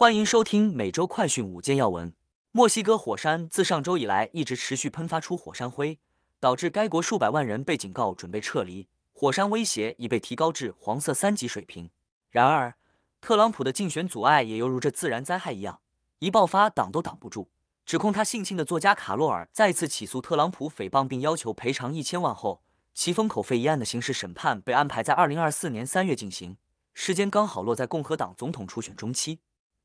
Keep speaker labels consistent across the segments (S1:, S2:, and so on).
S1: 欢迎收听每周快讯五件要闻。墨西哥火山自上周以来一直持续喷发出火山灰，导致该国数百万人被警告准备撤离，火山威胁已被提高至黄色三级水平。然而，特朗普的竞选阻碍也犹如这自然灾害一样，一爆发挡都挡不住。指控他性侵的作家卡洛尔再次起诉特朗普诽谤，并要求赔偿一千万后，其封口费一案的刑事审判被安排在二零二四年三月进行，时间刚好落在共和党总统初选中期。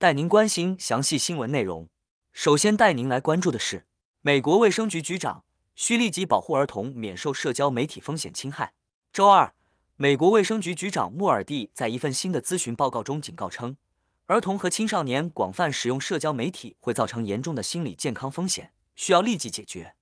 S1: 带您关心详细新闻内容。首先带您来关注的是，美国卫生局局长需立即保护儿童免受社交媒体风险侵害。周二，美国卫生局局长莫尔蒂在一份新的咨询报告中警告称，儿童和青少年广泛使用社交媒体会造成严重的心理健康风险，需要立即解决。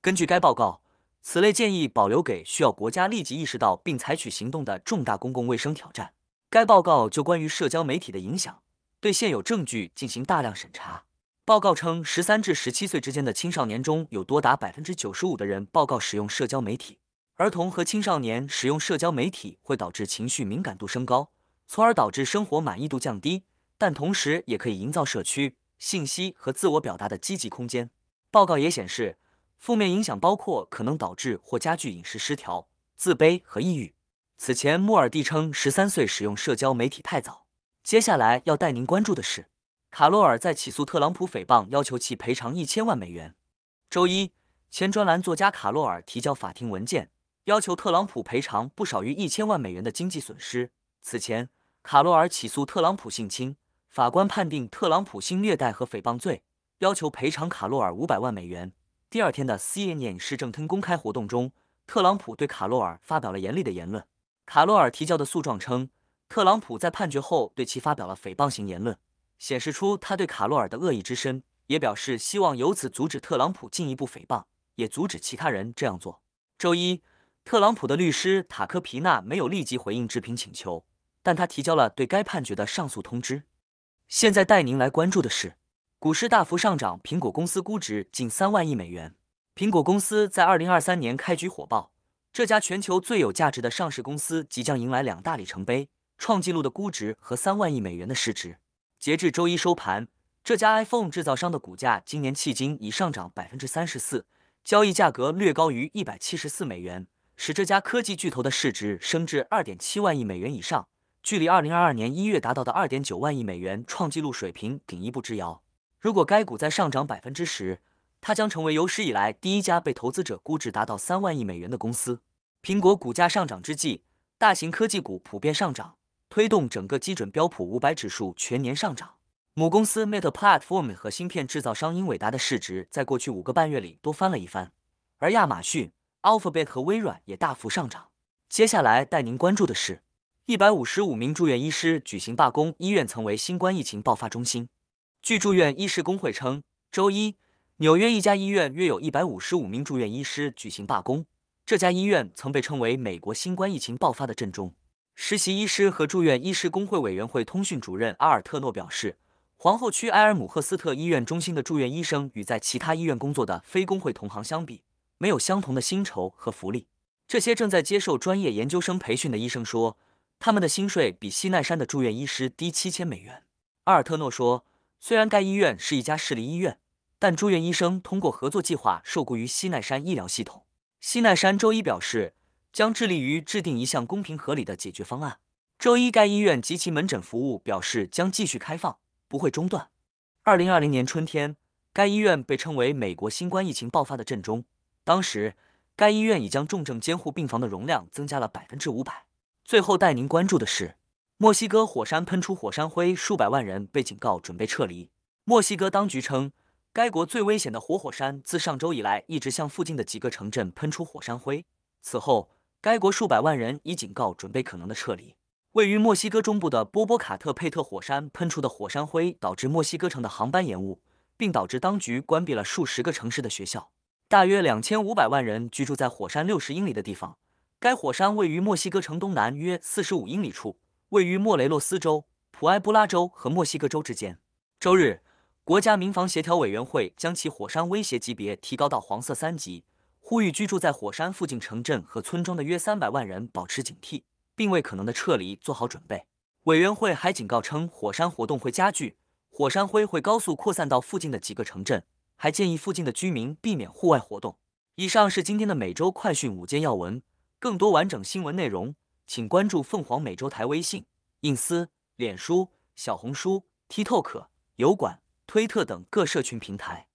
S1: 根据该报告，此类建议保留给需要国家立即意识到并采取行动的重大公共卫生挑战。该报告就关于社交媒体的影响。对现有证据进行大量审查。报告称，十三至十七岁之间的青少年中有多达百分之九十五的人报告使用社交媒体。儿童和青少年使用社交媒体会导致情绪敏感度升高，从而导致生活满意度降低，但同时也可以营造社区信息和自我表达的积极空间。报告也显示，负面影响包括可能导致或加剧饮食失调、自卑和抑郁。此前，莫尔蒂称十三岁使用社交媒体太早。接下来要带您关注的是，卡洛尔在起诉特朗普诽谤，要求其赔偿一千万美元。周一，前专栏作家卡洛尔提交法庭文件，要求特朗普赔偿不少于一千万美元的经济损失。此前，卡洛尔起诉特朗普性侵，法官判定特朗普性虐待和诽谤罪，要求赔偿卡洛尔五百万美元。第二天的 CNN 市政厅公开活动中，特朗普对卡洛尔发表了严厉的言论。卡洛尔提交的诉状称。特朗普在判决后对其发表了诽谤性言论，显示出他对卡洛尔的恶意之深，也表示希望由此阻止特朗普进一步诽谤，也阻止其他人这样做。周一，特朗普的律师塔科皮纳没有立即回应置评请求，但他提交了对该判决的上诉通知。现在带您来关注的是，股市大幅上涨，苹果公司估值近三万亿美元。苹果公司在二零二三年开局火爆，这家全球最有价值的上市公司即将迎来两大里程碑。创纪录的估值和三万亿美元的市值。截至周一收盘，这家 iPhone 制造商的股价今年迄今已上涨百分之三十四，交易价格略高于一百七十四美元，使这家科技巨头的市值升至二点七万亿美元以上，距离二零二二年一月达到的二点九万亿美元创纪录水平仅一步之遥。如果该股再上涨百分之十，它将成为有史以来第一家被投资者估值达到三万亿美元的公司。苹果股价上涨之际，大型科技股普遍上涨。推动整个基准标普五百指数全年上涨。母公司 Meta Platform 和芯片制造商英伟达的市值在过去五个半月里都翻了一番，而亚马逊、Alphabet 和微软也大幅上涨。接下来带您关注的是，一百五十五名住院医师举行罢工，医院曾为新冠疫情爆发中心。据住院医师工会称，周一，纽约一家医院约有一百五十五名住院医师举行罢工。这家医院曾被称为美国新冠疫情爆发的震中。实习医师和住院医师工会委员会通讯主任阿尔特诺表示，皇后区埃尔姆赫斯特医院中心的住院医生与在其他医院工作的非工会同行相比，没有相同的薪酬和福利。这些正在接受专业研究生培训的医生说，他们的薪水比西奈山的住院医师低七千美元。阿尔特诺说，虽然该医院是一家市立医院，但住院医生通过合作计划受雇于西奈山医疗系统。西奈山周一表示。将致力于制定一项公平合理的解决方案。周一，该医院及其门诊服务表示将继续开放，不会中断。二零二零年春天，该医院被称为美国新冠疫情爆发的震中，当时该医院已将重症监护病房的容量增加了百分之五百。最后带您关注的是，墨西哥火山喷出火山灰，数百万人被警告准备撤离。墨西哥当局称，该国最危险的活火山自上周以来一直向附近的几个城镇喷出火山灰。此后，该国数百万人已警告准备可能的撤离。位于墨西哥中部的波波卡特佩特火山喷出的火山灰导致墨西哥城的航班延误，并导致当局关闭了数十个城市的学校。大约两千五百万人居住在火山六十英里的地方。该火山位于墨西哥城东南约四十五英里处，位于莫雷洛斯州、普埃布拉州和墨西哥州之间。周日，国家民防协调委员会将其火山威胁级别提高到黄色三级。呼吁居住在火山附近城镇和村庄的约三百万人保持警惕，并为可能的撤离做好准备。委员会还警告称，火山活动会加剧，火山灰会高速扩散到附近的几个城镇，还建议附近的居民避免户外活动。以上是今天的每周快讯五件要闻，更多完整新闻内容，请关注凤凰美洲台微信、隐私、脸书、小红书、TikTok、油管、推特等各社群平台。